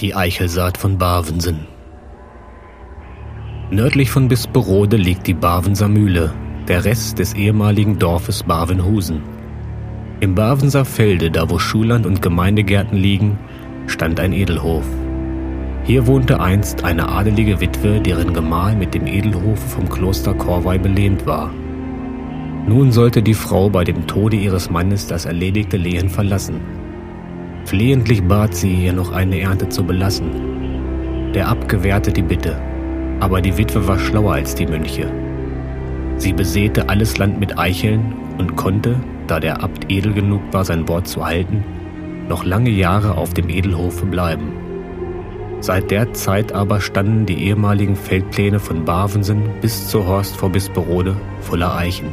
Die Eichelsaat von Bavensen. Nördlich von Bisperode liegt die Bavenser Mühle, der Rest des ehemaligen Dorfes Bavenhusen. Im Bavenser Felde, da wo Schulland und Gemeindegärten liegen, stand ein Edelhof. Hier wohnte einst eine adelige Witwe, deren Gemahl mit dem Edelhofe vom Kloster Korvei belehnt war. Nun sollte die Frau bei dem Tode ihres Mannes das erledigte Lehen verlassen Flehentlich bat sie, ihr noch eine Ernte zu belassen. Der Abt gewährte die Bitte, aber die Witwe war schlauer als die Mönche. Sie besäte alles Land mit Eicheln und konnte, da der Abt edel genug war, sein Wort zu halten, noch lange Jahre auf dem Edelhofe bleiben. Seit der Zeit aber standen die ehemaligen Feldpläne von Bavensen bis zur Horst vor Bisperode voller Eichen.